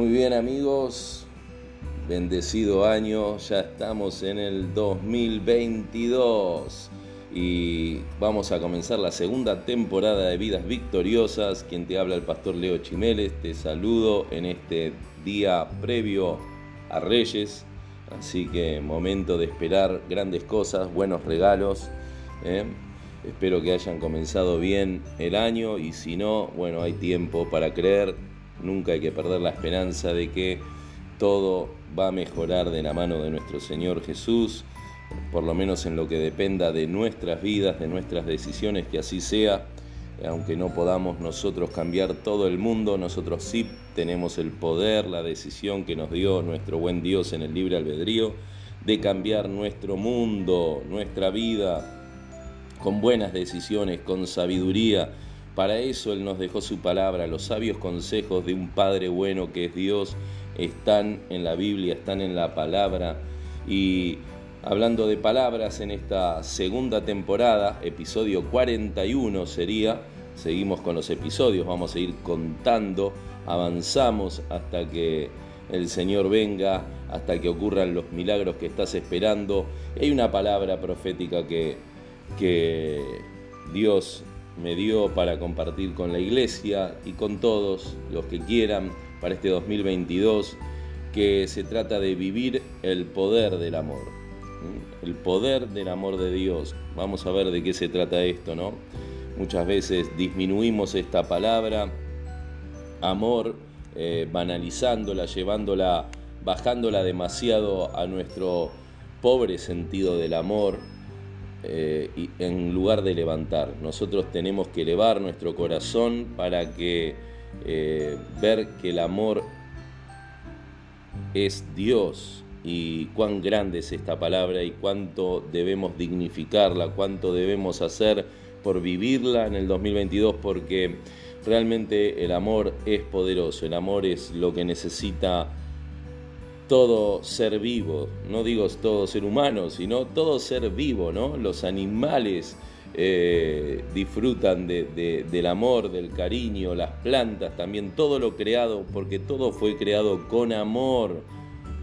Muy bien amigos, bendecido año, ya estamos en el 2022 y vamos a comenzar la segunda temporada de Vidas Victoriosas. Quien te habla el pastor Leo Chimeles, te saludo en este día previo a Reyes, así que momento de esperar grandes cosas, buenos regalos. ¿eh? Espero que hayan comenzado bien el año y si no, bueno, hay tiempo para creer. Nunca hay que perder la esperanza de que todo va a mejorar de la mano de nuestro Señor Jesús, por lo menos en lo que dependa de nuestras vidas, de nuestras decisiones, que así sea. Aunque no podamos nosotros cambiar todo el mundo, nosotros sí tenemos el poder, la decisión que nos dio nuestro buen Dios en el libre albedrío de cambiar nuestro mundo, nuestra vida, con buenas decisiones, con sabiduría. Para eso Él nos dejó su palabra. Los sabios consejos de un Padre bueno que es Dios están en la Biblia, están en la palabra. Y hablando de palabras, en esta segunda temporada, episodio 41 sería, seguimos con los episodios, vamos a ir contando, avanzamos hasta que el Señor venga, hasta que ocurran los milagros que estás esperando. hay una palabra profética que que Dios me dio para compartir con la iglesia y con todos los que quieran para este 2022, que se trata de vivir el poder del amor, el poder del amor de Dios. Vamos a ver de qué se trata esto, ¿no? Muchas veces disminuimos esta palabra, amor, eh, banalizándola, llevándola, bajándola demasiado a nuestro pobre sentido del amor, eh, en lugar de levantar. Nosotros tenemos que elevar nuestro corazón para que eh, ver que el amor es Dios y cuán grande es esta palabra y cuánto debemos dignificarla, cuánto debemos hacer por vivirla en el 2022 porque realmente el amor es poderoso, el amor es lo que necesita todo ser vivo, no digo todo ser humano, sino todo ser vivo, ¿no? Los animales eh, disfrutan del amor, del cariño, las plantas también, todo lo creado, porque todo fue creado con amor,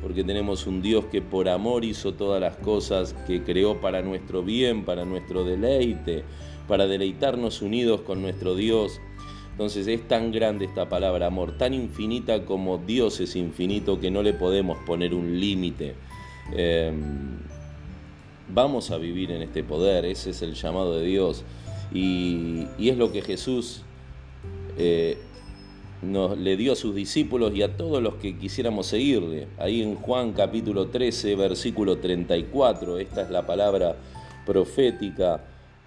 porque tenemos un Dios que por amor hizo todas las cosas, que creó para nuestro bien, para nuestro deleite, para deleitarnos unidos con nuestro Dios. Entonces es tan grande esta palabra amor, tan infinita como Dios es infinito que no le podemos poner un límite. Em, vamos a vivir en este poder, ese es el llamado de Dios. Y, es lo que Jesús eh, nos, le dio a sus discípulos y a todos los que quisiéramos seguirle. Ahí en Juan capítulo 13, versículo 34, esta es la palabra profética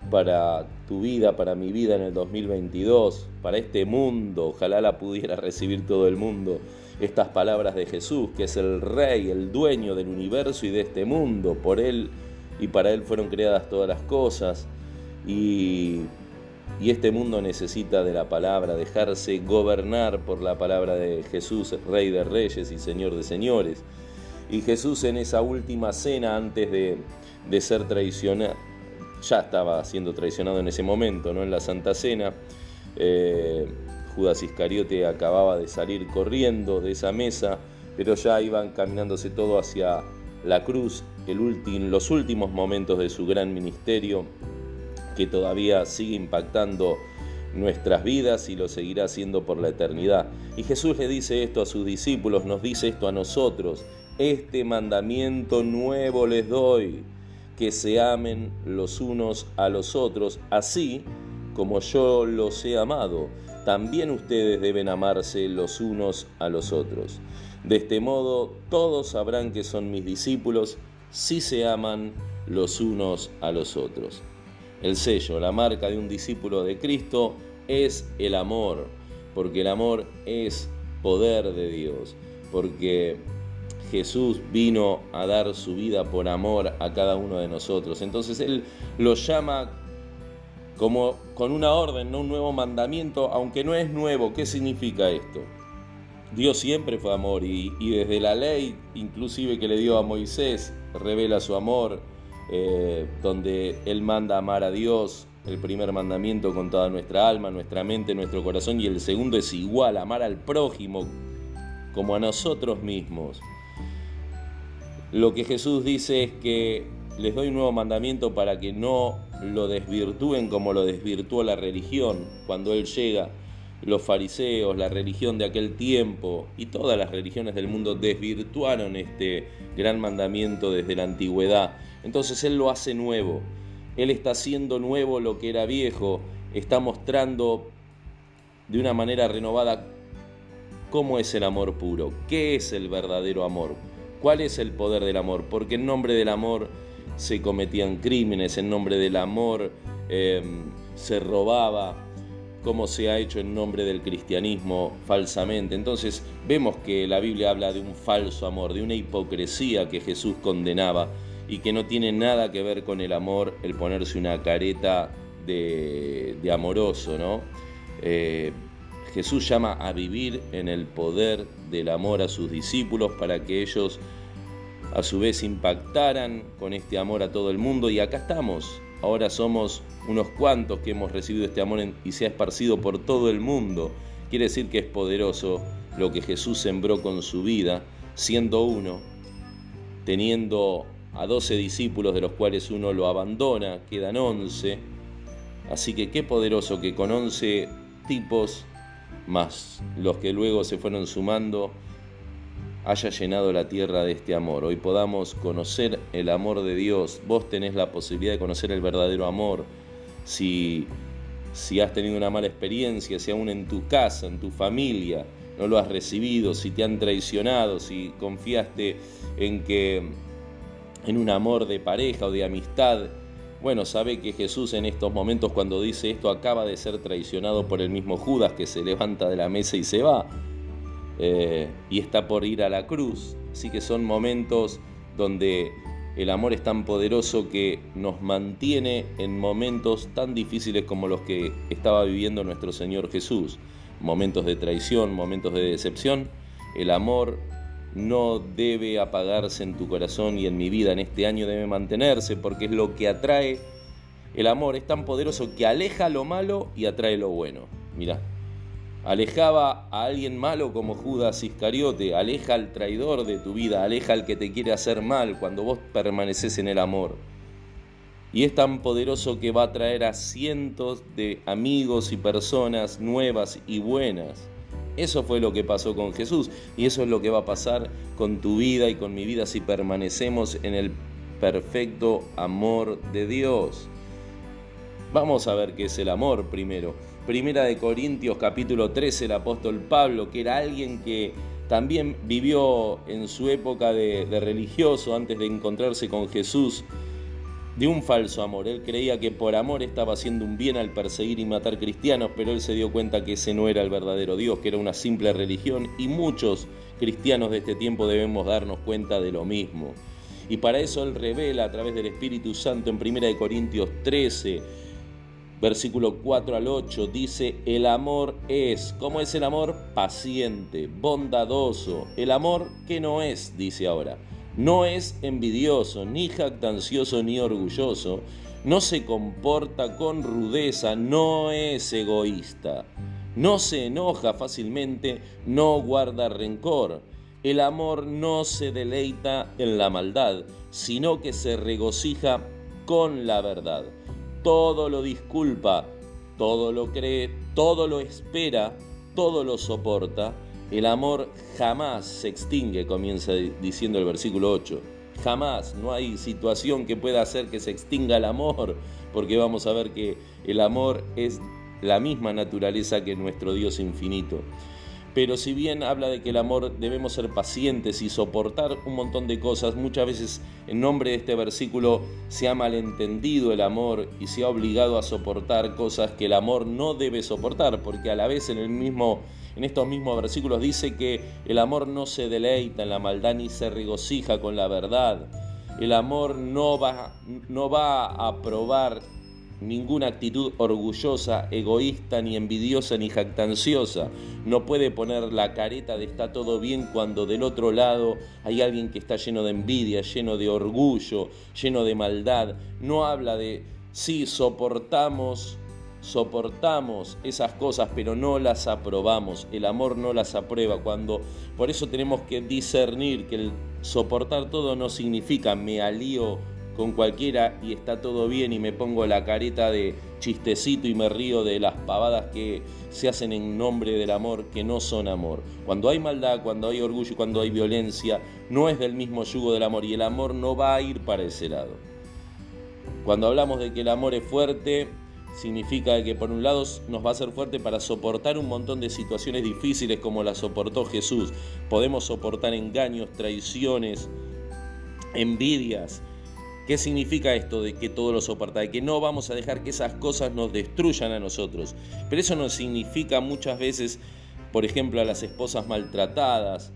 para tu vida, para mi vida en el 2022, para este mundo, ojalá la pudiera recibir todo el mundo, estas palabras de Jesús, que es el Rey, el dueño del universo y de este mundo, por Él y para Él fueron creadas todas las cosas, y, y este mundo necesita de la palabra, dejarse gobernar por la palabra de Jesús, Rey de Reyes y Señor de Señores. Y Jesús en esa última cena antes de, de ser traicionado, ya estaba siendo traicionado en ese momento, ¿no? en la Santa Cena. Eh, Judas Iscariote acababa de salir corriendo de esa mesa, pero ya iban caminándose todo hacia la cruz, el los últimos momentos de su gran ministerio, que todavía sigue impactando nuestras vidas y lo seguirá haciendo por la eternidad. Y Jesús le dice esto a sus discípulos, nos dice esto a nosotros, este mandamiento nuevo les doy que se amen los unos a los otros, así como yo los he amado. También ustedes deben amarse los unos a los otros. De este modo todos sabrán que son mis discípulos si se aman los unos a los otros. El sello, la marca de un discípulo de Cristo es el amor, porque el amor es poder de Dios, porque Jesús vino a dar su vida por amor a cada uno de nosotros. Entonces Él lo llama como con una orden, no un nuevo mandamiento, aunque no es nuevo. ¿Qué significa esto? Dios siempre fue amor y, desde la ley, inclusive que le dio a Moisés, revela su amor, eh, donde Él manda amar a Dios, el primer mandamiento con toda nuestra alma, nuestra mente, nuestro corazón, y el segundo es igual, amar al prójimo como a nosotros mismos. Lo que Jesús dice es que les doy un nuevo mandamiento para que no lo desvirtúen como lo desvirtuó la religión cuando Él llega. Los fariseos, la religión de aquel tiempo y todas las religiones del mundo desvirtuaron este gran mandamiento desde la antigüedad. Entonces Él lo hace nuevo. Él está haciendo nuevo lo que era viejo. Está mostrando de una manera renovada cómo es el amor puro, qué es el verdadero amor, cuál es el poder del amor, porque en nombre del amor se cometían crímenes, en nombre del amor em, se robaba, como se ha hecho en nombre del cristianismo falsamente. Entonces vemos que la Biblia habla de un falso amor, de una hipocresía que Jesús condenaba y que no tiene nada que ver con el amor, el ponerse una careta de, amoroso, ¿no? Eh, Jesús llama a vivir en el poder del amor a sus discípulos para que ellos a su vez impactaran con este amor a todo el mundo y acá estamos. Ahora somos unos cuantos que hemos recibido este amor y se ha esparcido por todo el mundo. Quiere decir que es poderoso lo que Jesús sembró con su vida, siendo uno, teniendo a doce discípulos de los cuales uno lo abandona, quedan once. Así que qué poderoso que con once tipos más los que luego se fueron sumando haya llenado la tierra de este amor. Hoy podamos conocer el amor de Dios. Vos tenés la posibilidad de conocer el verdadero amor. Si, si has tenido una mala experiencia, si aún en tu casa, en tu familia, no lo has recibido, si te han traicionado, si confiaste en que en un amor de pareja o de amistad, bueno, sabe que Jesús en estos momentos cuando dice esto acaba de ser traicionado por el mismo Judas que se levanta de la mesa y se va. Eh, y está por ir a la cruz. Así que son momentos donde el amor es tan poderoso que nos mantiene en momentos tan difíciles como los que estaba viviendo nuestro Señor Jesús. Momentos de traición, momentos de decepción. El amor no debe apagarse en tu corazón y en mi vida en este año debe mantenerse porque es lo que atrae. El amor es tan poderoso que aleja lo malo y atrae lo bueno. Mira, Alejaba a alguien malo como Judas Iscariote, aleja al traidor de tu vida, aleja al que te quiere hacer mal cuando vos permaneces en el amor. Y es tan poderoso que va a traer a cientos de amigos y personas nuevas y buenas. Eso fue lo que pasó con Jesús y eso es lo que va a pasar con tu vida y con mi vida si permanecemos en el perfecto amor de Dios. Vamos a ver qué es el amor primero. Primera de Corintios capítulo 13, el apóstol Pablo, que era alguien que también vivió en su época de, religioso antes de encontrarse con Jesús, de un falso amor. Él creía que por amor estaba haciendo un bien al perseguir y matar cristianos, pero él se dio cuenta que ese no era el verdadero Dios, que era una simple religión y muchos cristianos de este tiempo debemos darnos cuenta de lo mismo. Y para eso él revela a través del Espíritu Santo en 1 Corintios 13, versículo 4 al 8 dice, el amor es, ¿cómo es el amor? Paciente, bondadoso. El amor que no es, dice ahora, no es envidioso, ni jactancioso, ni orgulloso, no se comporta con rudeza, no es egoísta, no se enoja fácilmente, no guarda rencor. El amor no se deleita en la maldad, sino que se regocija con la verdad todo lo disculpa, todo lo cree, todo lo espera, todo lo soporta. El amor jamás se extingue, comienza diciendo el versículo 8. Jamás, no hay situación que pueda hacer que se extinga el amor, porque vamos a ver que el amor es la misma naturaleza que nuestro Dios infinito. Pero si bien habla de que el amor debemos ser pacientes y soportar un montón de cosas, muchas veces en nombre de este versículo se ha malentendido el amor y se ha obligado a soportar cosas que el amor no debe soportar, porque a la vez en el mismo en estos mismos versículos dice que el amor no se deleita en la maldad ni se regocija con la verdad. El amor no va, no va a probar ninguna actitud orgullosa, egoísta, ni envidiosa, ni jactanciosa. No puede poner la careta de está todo bien cuando del otro lado hay alguien que está lleno de envidia, lleno de orgullo, lleno de maldad. No habla de sí, soportamos soportamos esas cosas, pero no las aprobamos. El amor no las aprueba. Cuando, por eso tenemos que discernir que el soportar todo no significa me alío con cualquiera y está todo bien y me pongo la careta de chistecito y me río de las pavadas que se hacen en nombre del amor, que no son amor. Cuando hay maldad, cuando hay orgullo cuando hay violencia, no es del mismo yugo del amor y el amor no va a ir para ese lado. Cuando hablamos de que el amor es fuerte, significa que por un lado nos va a ser fuerte para soportar un montón de situaciones difíciles como la soportó Jesús. Podemos soportar engaños, traiciones, envidias, ¿Qué significa esto de que todo lo soporta? De que no vamos a dejar que esas cosas nos destruyan a nosotros. Pero eso no significa muchas veces, por ejemplo, a las esposas maltratadas,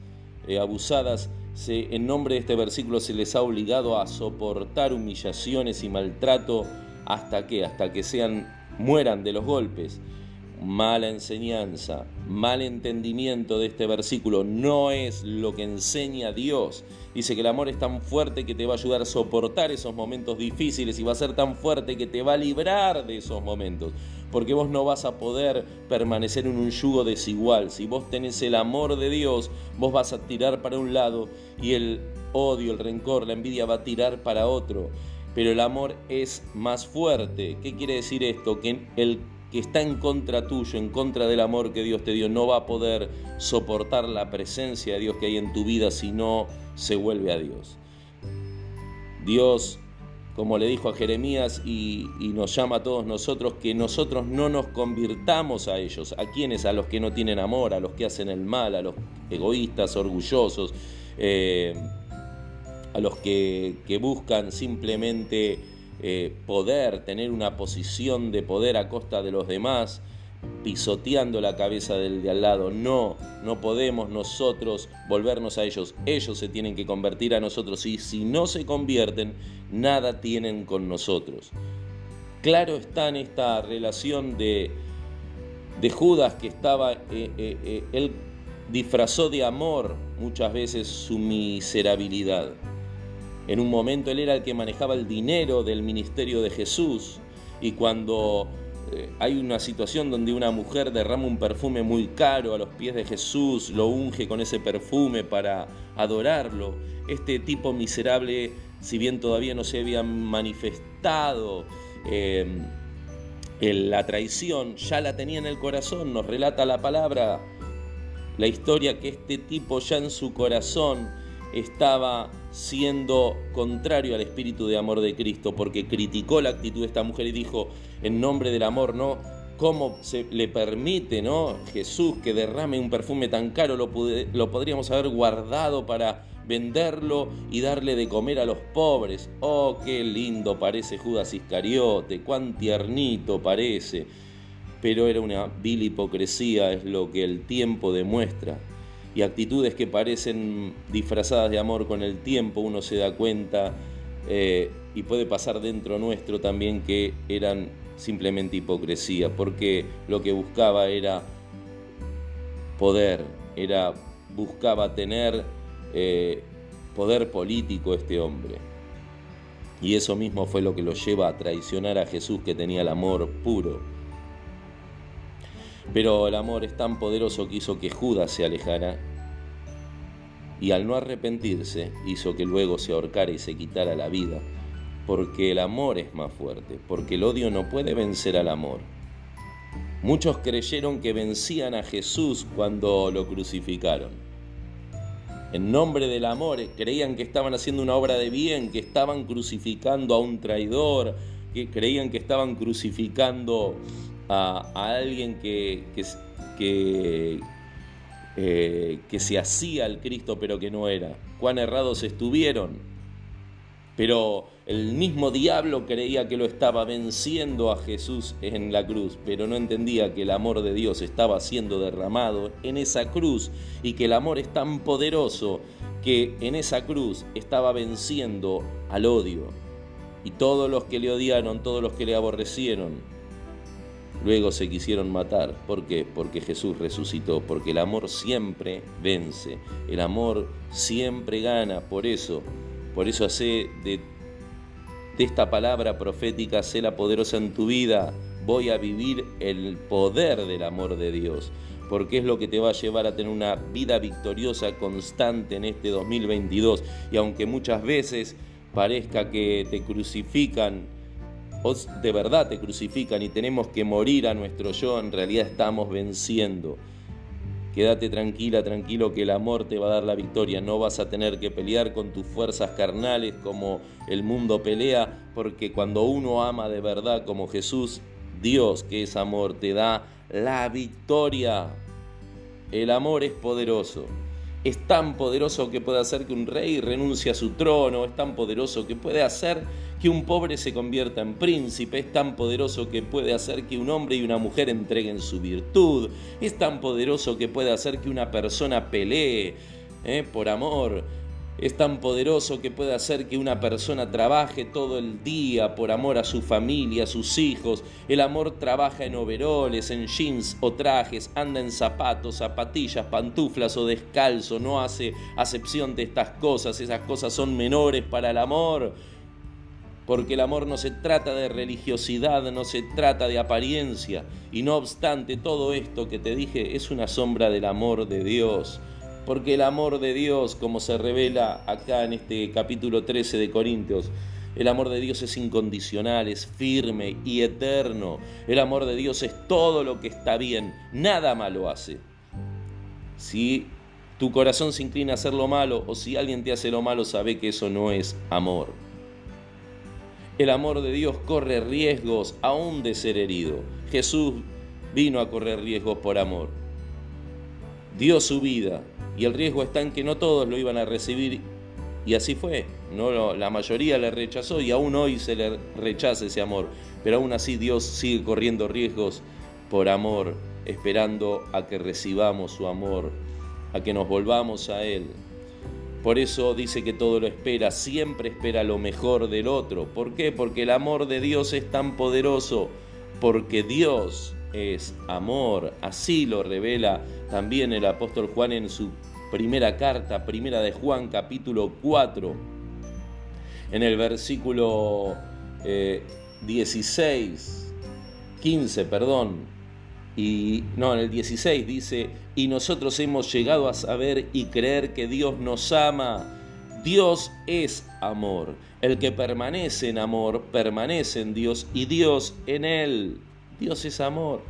eh, abusadas, en nombre de este versículo se les ha obligado a soportar humillaciones y maltrato hasta que, hasta que sean, mueran de los golpes mala enseñanza, mal entendimiento de este versículo, no es lo que enseña Dios. Dice que el amor es tan fuerte que te va a ayudar a soportar esos momentos difíciles y va a ser tan fuerte que te va a librar de esos momentos. Porque vos no vas a poder permanecer en un yugo desigual. Si vos tenés el amor de Dios, vos vas a tirar para un lado y el odio, el rencor, la envidia va a tirar para otro. Pero el amor es más fuerte. ¿Qué quiere decir esto? Que el que está en contra tuyo, en contra del amor que Dios te dio, no va a poder soportar la presencia de Dios que hay en tu vida si no se vuelve a Dios. Dios, como le dijo a Jeremías y, nos llama a todos nosotros, que nosotros no nos convirtamos a ellos. ¿A quienes? A los que no tienen amor, a los que hacen el mal, a los egoístas, orgullosos, eh, a los que, buscan simplemente eh, poder, tener una posición de poder a costa de los demás, pisoteando la cabeza del de al lado. No, no podemos nosotros volvernos a ellos. Ellos se tienen que convertir a nosotros y si no se convierten, nada tienen con nosotros. Claro está en esta relación de, de Judas que estaba, eh, eh, él disfrazó de amor muchas veces su miserabilidad. En un momento él era el que manejaba el dinero del ministerio de Jesús. Y cuando eh, hay una situación donde una mujer derrama un perfume muy caro a los pies de Jesús, lo unge con ese perfume para adorarlo, este tipo miserable, si bien todavía no se había manifestado, eh, la traición ya la tenía en el corazón, nos relata la palabra, la historia que este tipo ya en su corazón estaba siendo contrario al espíritu de amor de Cristo, porque criticó la actitud de esta mujer y dijo, en nombre del amor, ¿no? ¿Cómo se le permite, ¿no? Jesús que derrame un perfume tan caro, lo, lo podríamos haber guardado para venderlo y darle de comer a los pobres. Oh, qué lindo parece Judas Iscariote, cuán tiernito parece. Pero era una vil hipocresía, es lo que el tiempo demuestra y actitudes que parecen disfrazadas de amor con el tiempo, uno se da cuenta eh, y puede pasar dentro nuestro también que eran simplemente hipocresía, porque lo que buscaba era poder, era buscaba tener eh, poder político este hombre. Y eso mismo fue lo que lo lleva a traicionar a Jesús que tenía el amor puro. Pero el amor es tan poderoso que hizo que Judas se alejara y al no arrepentirse hizo que luego se ahorcara y se quitara la vida, porque el amor es más fuerte, porque el odio no puede vencer al amor. Muchos creyeron que vencían a Jesús cuando lo crucificaron. En nombre del amor creían que estaban haciendo una obra de bien, que estaban crucificando a un traidor, que creían que estaban crucificando a, alguien que, que, eh, que se hacía el Cristo pero que no era. Cuán errados estuvieron. Pero el mismo diablo creía que lo estaba venciendo a Jesús en la cruz, pero no entendía que el amor de Dios estaba siendo derramado en esa cruz y que el amor es tan poderoso que en esa cruz estaba venciendo al odio. Y todos los que le odiaron, todos los que le aborrecieron, luego se quisieron matar. ¿Por qué? Porque Jesús resucitó, porque el amor siempre vence, el amor siempre gana, por eso, por eso hace de, de esta palabra profética, sé la poderosa en tu vida, voy a vivir el poder del amor de Dios, porque es lo que te va a llevar a tener una vida victoriosa constante en este 2022. Y aunque muchas veces parezca que te crucifican, o de verdad te crucifican y tenemos que morir a nuestro yo, en realidad estamos venciendo. Quédate tranquila, tranquilo que el amor te va a dar la victoria. No vas a tener que pelear con tus fuerzas carnales como el mundo pelea, porque cuando uno ama de verdad como Jesús, Dios que es amor te da la victoria. El amor es poderoso es tan poderoso que puede hacer que un rey renuncie a su trono, es tan poderoso que puede hacer que un pobre se convierta en príncipe, es tan poderoso que puede hacer que un hombre y una mujer entreguen su virtud, es tan poderoso que puede hacer que una persona pelee ¿eh? por amor, es tan poderoso que puede hacer que una persona trabaje todo el día por amor a su familia, a sus hijos. El amor trabaja en overoles, en jeans o trajes, anda en zapatos, zapatillas, pantuflas o descalzo, no hace acepción de estas cosas. Esas cosas son menores para el amor. Porque el amor no se trata de religiosidad, no se trata de apariencia. Y no obstante, todo esto que te dije es una sombra del amor de Dios porque el amor de Dios, como se revela acá en este capítulo 13 de Corintios, el amor de Dios es incondicional, es firme y eterno. El amor de Dios es todo lo que está bien, nada malo hace. Si tu corazón se inclina a hacer lo malo o si alguien te hace lo malo, sabe que eso no es amor. El amor de Dios corre riesgos aún de ser herido. Jesús vino a correr riesgos por amor. Dio su vida y el riesgo está en que no todos lo iban a recibir y así fue. No, la mayoría le rechazó y aún hoy se le rechaza ese amor. Pero aún así Dios sigue corriendo riesgos por amor, esperando a que recibamos su amor, a que nos volvamos a Él. Por eso dice que todo lo espera, siempre espera lo mejor del otro. ¿Por qué? Porque el amor de Dios es tan poderoso, porque Dios es amor. Así lo revela también el apóstol Juan en su primera carta, primera de Juan, capítulo 4, en el versículo 16, eh, 15, perdón, y no, en el 16 dice, y nosotros hemos llegado a saber y creer que Dios nos ama. Dios es amor. El que permanece en amor, permanece en Dios y Dios en él. Dios es amor.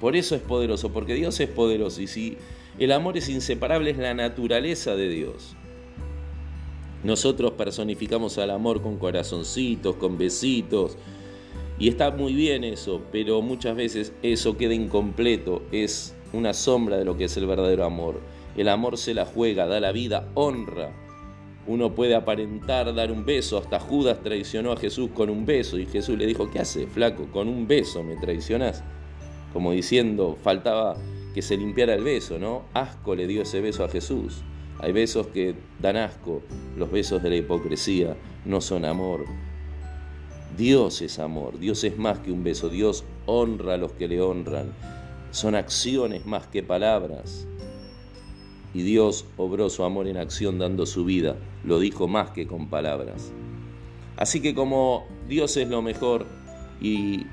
Por eso es poderoso, porque Dios es poderoso y si el amor es inseparable es la naturaleza de Dios. Nosotros personificamos al amor con corazoncitos, con besitos, y está muy bien eso, pero muchas veces eso queda incompleto, es una sombra de lo que es el verdadero amor. El amor se la juega, da la vida, honra. Uno puede aparentar dar un beso, hasta Judas traicionó a Jesús con un beso y Jesús le dijo, ¿qué hace, flaco? Con un beso me traicionás como diciendo, faltaba que se limpiara el beso, ¿no? Asco le dio ese beso a Jesús. Hay besos que dan asco, los besos de la hipocresía no son amor. Dios es amor, Dios es más que un beso, Dios honra a los que le honran. Son acciones más que palabras. Y Dios obró su amor en acción dando su vida, lo dijo más que con palabras. Así que como Dios es lo mejor y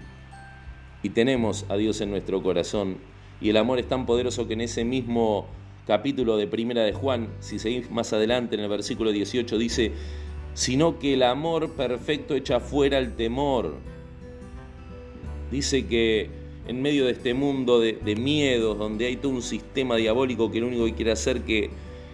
y tenemos a Dios en nuestro corazón. Y el amor es tan poderoso que en ese mismo capítulo de Primera de Juan, si seguís más adelante en el versículo 18, dice, sino que el amor perfecto echa fuera el temor. Dice que en medio de este mundo de, miedos, donde hay todo un sistema diabólico que lo único que quiere hacer que,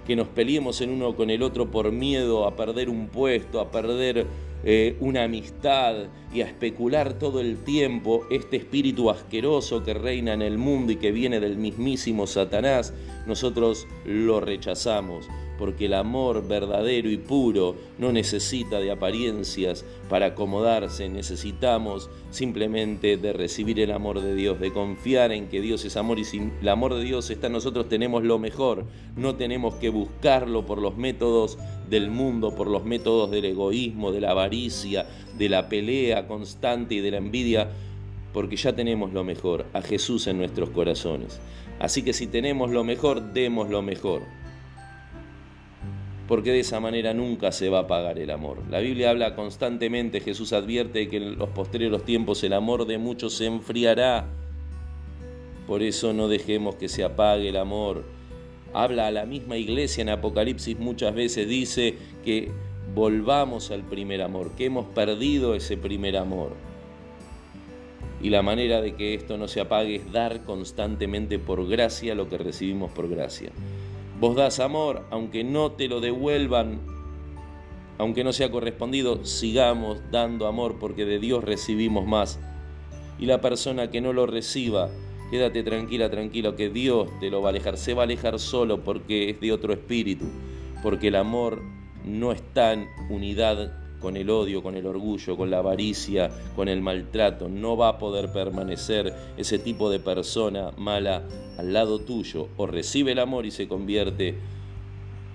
que nos peleemos en uno con el otro por miedo a perder un puesto, a perder eh, una amistad y a especular todo el tiempo este espíritu asqueroso que reina en el mundo y que viene del mismísimo Satanás, nosotros lo rechazamos porque el amor verdadero y puro no necesita de apariencias para acomodarse, necesitamos simplemente de recibir el amor de Dios, de confiar en que Dios es amor y si el amor de Dios está en nosotros tenemos lo mejor, no tenemos que buscarlo por los métodos del mundo, por los métodos del egoísmo, de la avaricia, de la pelea constante y de la envidia, porque ya tenemos lo mejor, a Jesús en nuestros corazones. Así que si tenemos lo mejor, demos lo mejor. Porque de esa manera nunca se va a pagar el amor. La Biblia habla constantemente, Jesús advierte que en los posteriores tiempos el amor de muchos se enfriará. Por eso no dejemos que se apague el amor. Habla a la misma iglesia en Apocalipsis muchas veces, dice que volvamos al primer amor, que hemos perdido ese primer amor. Y la manera de que esto no se apague es dar constantemente por gracia lo que recibimos por gracia. Vos das amor, aunque no te lo devuelvan, aunque no sea correspondido, sigamos dando amor porque de Dios recibimos más. Y la persona que no lo reciba, quédate tranquila, tranquilo, que Dios te lo va a alejar. Se va a alejar solo porque es de otro espíritu, porque el amor no está en unidad con el odio, con el orgullo, con la avaricia, con el maltrato. No va a poder permanecer ese tipo de persona mala al lado tuyo. O recibe el amor y se convierte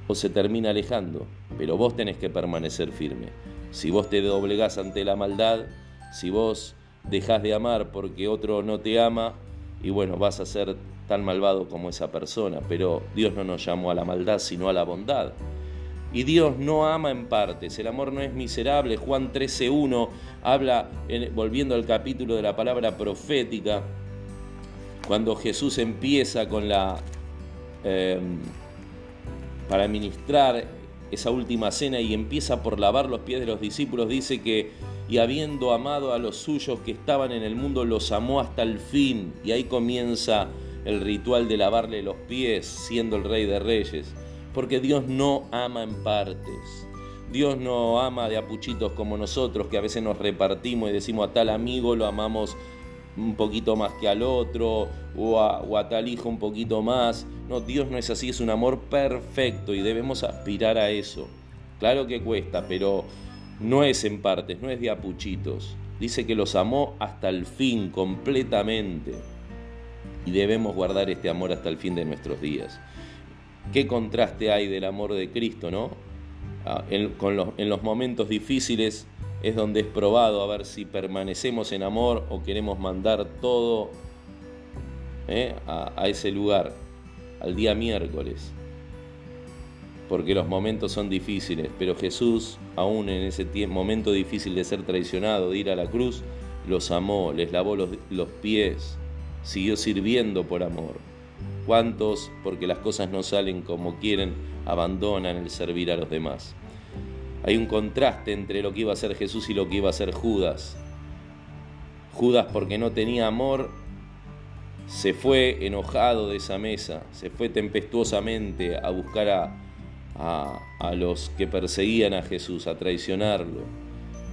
o se termina alejando. Pero vos tenés que permanecer firme. Si vos te doblegás ante la maldad, si vos dejás de amar porque otro no te ama, y bueno, vas a ser tan malvado como esa persona. Pero Dios no nos llamó a la maldad, sino a la bondad. Y Dios no ama en partes, el amor no es miserable. Juan 13.1 habla, volviendo al capítulo de la palabra profética, cuando Jesús empieza con la... Em, para ministrar esa última cena y empieza por lavar los pies de los discípulos, dice que, y habiendo amado a los suyos que estaban en el mundo, los amó hasta el fin. Y ahí comienza el ritual de lavarle los pies, siendo el rey de reyes porque Dios no ama en partes. Dios no ama de apuchitos como nosotros, que a veces nos repartimos y decimos a tal amigo lo amamos un poquito más que al otro, o a, tal hijo un poquito más. No, Dios no es así, es un amor perfecto y debemos aspirar a eso. Claro que cuesta, pero no es en partes, no es de apuchitos. Dice que los amó hasta el fin, completamente. Y debemos guardar este amor hasta el fin de nuestros días. Qué contraste hay del amor de Cristo, ¿no? Ah, en, los, momentos difíciles es donde es probado a ver si permanecemos en amor o queremos mandar todo ¿eh? a, ese lugar, al día miércoles. Porque los momentos son difíciles, pero Jesús, aún en ese momento difícil de ser traicionado, de ir a la cruz, los amó, les lavó los pies, siguió sirviendo por amor. ¿Cuántos, porque las cosas no salen como quieren, abandonan el servir a los demás? Hay un contraste entre lo que iba a hacer Jesús y lo que iba a hacer Judas. Judas, porque no tenía amor, se fue enojado de esa mesa, se fue tempestuosamente a buscar a, a, los que perseguían a Jesús, a traicionarlo.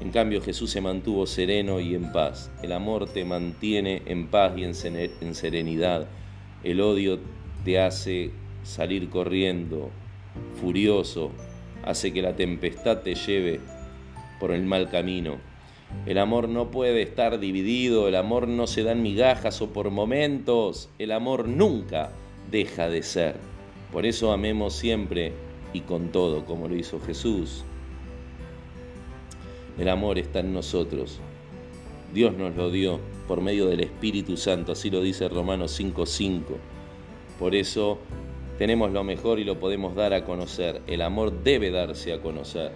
En cambio Jesús se mantuvo sereno y en paz. El amor te mantiene en paz y en serenidad. El odio te hace salir corriendo, furioso, hace que la tempestad te lleve por el mal camino. El amor no puede estar dividido, el amor no se da en migajas o por momentos, el amor nunca deja de ser. Por eso amemos siempre y con todo, como lo hizo Jesús. El amor está en nosotros. Dios nos lo dio por medio del Espíritu Santo, así lo dice Romanos 5:5. Por eso tenemos lo mejor y lo podemos dar a conocer. El amor debe darse a conocer.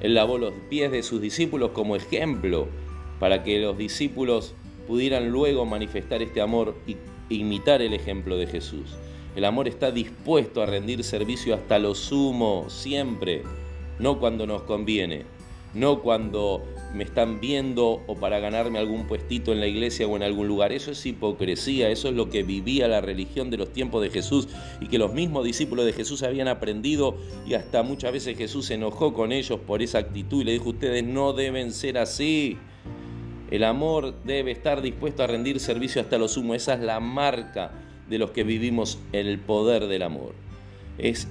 Él lavó los pies de sus discípulos como ejemplo para que los discípulos pudieran luego manifestar este amor e imitar el ejemplo de Jesús. El amor está dispuesto a rendir servicio hasta lo sumo, siempre, no cuando nos conviene, no cuando me están viendo o para ganarme algún puestito en la iglesia o en algún lugar. Eso es hipocresía, eso es lo que vivía la religión de los tiempos de Jesús y que los mismos discípulos de Jesús habían aprendido y hasta muchas veces Jesús se enojó con ellos por esa actitud y le dijo, ustedes no deben ser así. El amor debe estar dispuesto a rendir servicio hasta lo sumo. Esa es la marca de los que vivimos el poder del amor. Es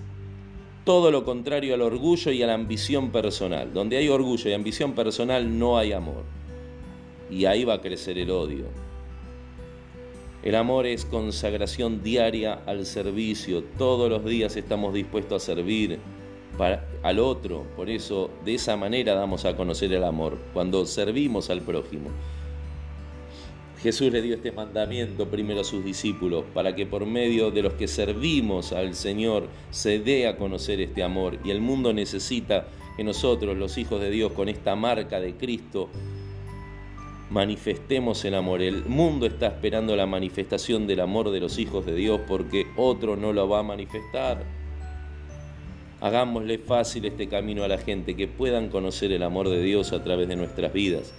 todo lo contrario al orgullo y a la ambición personal. Donde hay orgullo y ambición personal no hay amor. Y ahí va a crecer el odio. El amor es consagración diaria al servicio. Todos los días estamos dispuestos a servir para, al otro. Por eso, de esa manera damos a conocer el amor, cuando servimos al prójimo. Jesús le dio este mandamiento primero a sus discípulos para que por medio de los que servimos al Señor se dé a conocer este amor. Y el mundo necesita que nosotros, los hijos de Dios, con esta marca de Cristo, manifestemos el amor. El mundo está esperando la manifestación del amor de los hijos de Dios porque otro no lo va a manifestar. Hagámosle fácil este camino a la gente, que puedan conocer el amor de Dios a través de nuestras vidas.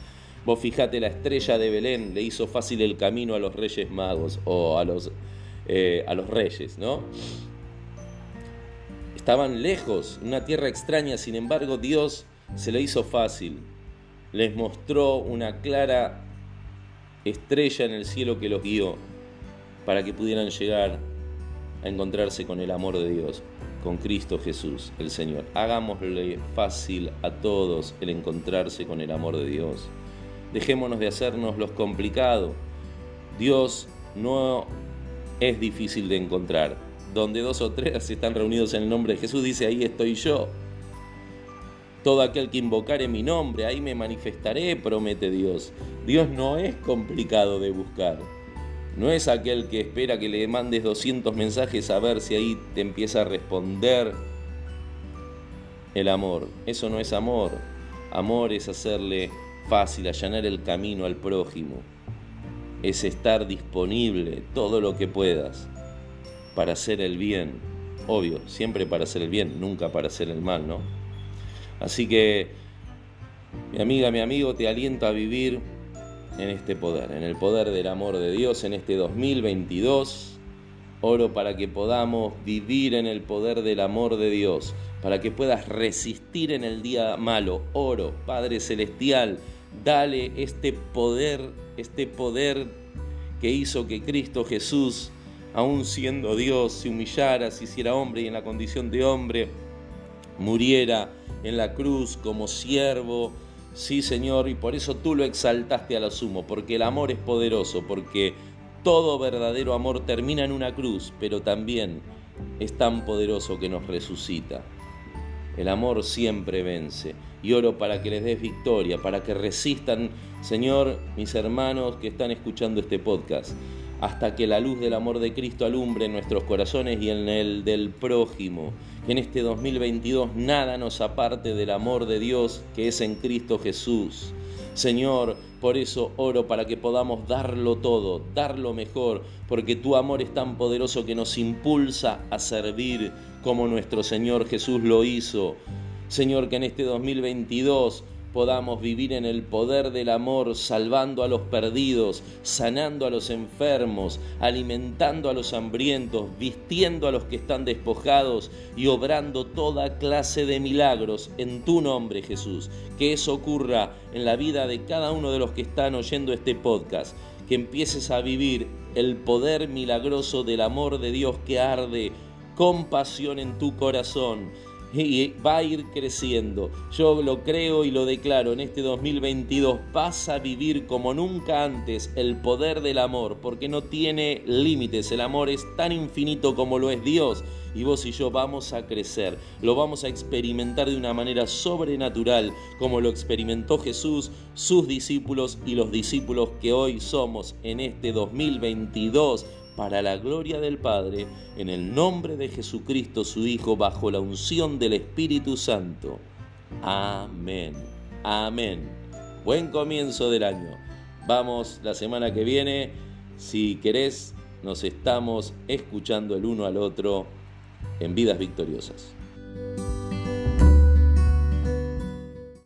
Vos fijate, la estrella de Belén le hizo fácil el camino a los reyes magos o a los, eh, a los reyes, ¿no? Estaban lejos, una tierra extraña, sin embargo Dios se le hizo fácil. Les mostró una clara estrella en el cielo que los guió para que pudieran llegar a encontrarse con el amor de Dios, con Cristo Jesús, el Señor. Hagámosle fácil a todos el encontrarse con el amor de Dios. Dejémonos de hacernos los complicados. Dios no es difícil de encontrar. Donde dos o tres están reunidos en el nombre de Jesús, dice, ahí estoy yo. Todo aquel que invocare mi nombre, ahí me manifestaré, promete Dios. Dios no es complicado de buscar. No es aquel que espera que le mandes 200 mensajes a ver si ahí te empieza a responder el amor. Eso no es amor. Amor es hacerle fácil, allanar el camino al prójimo. Es estar disponible todo lo que puedas para hacer el bien. Obvio, siempre para hacer el bien, nunca para hacer el mal, ¿no? Así que, mi amiga, mi amigo, te aliento a vivir en este poder, en el poder del amor de Dios en este 2022. Oro para que podamos vivir en el poder del amor de Dios, para que puedas resistir en el día malo. Oro, Padre Celestial, Dale este poder, este poder que hizo que Cristo Jesús, aun siendo Dios, se humillara, se hiciera hombre y en la condición de hombre, muriera en la cruz como siervo. Sí, Señor, y por eso tú lo exaltaste a la sumo, porque el amor es poderoso, porque todo verdadero amor termina en una cruz, pero también es tan poderoso que nos resucita. El amor siempre vence y oro para que les des victoria, para que resistan, Señor, mis hermanos que están escuchando este podcast, hasta que la luz del amor de Cristo alumbre en nuestros corazones y en el del prójimo. Que en este 2022 nada nos aparte del amor de Dios que es en Cristo Jesús. Señor, por eso oro para que podamos darlo todo, darlo mejor, porque tu amor es tan poderoso que nos impulsa a servir como nuestro Señor Jesús lo hizo. Señor, que en este 2022 podamos vivir en el poder del amor, salvando a los perdidos, sanando a los enfermos, alimentando a los hambrientos, vistiendo a los que están despojados y obrando toda clase de milagros en tu nombre, Jesús. Que eso ocurra en la vida de cada uno de los que están oyendo este podcast. Que empieces a vivir el poder milagroso del amor de Dios que arde con pasión en tu corazón y va a ir creciendo. Yo lo creo y lo declaro, en este 2022 vas a vivir como nunca antes el poder del amor, porque no tiene límites, el amor es tan infinito como lo es Dios. Y vos y yo vamos a crecer, lo vamos a experimentar de una manera sobrenatural, como lo experimentó Jesús, sus discípulos y los discípulos que hoy somos en este 2022 para la gloria del Padre, en el nombre de Jesucristo su Hijo, bajo la unción del Espíritu Santo. Amén. Amén. Buen comienzo del año. Vamos la semana que viene. Si querés, nos estamos escuchando el uno al otro en vidas victoriosas.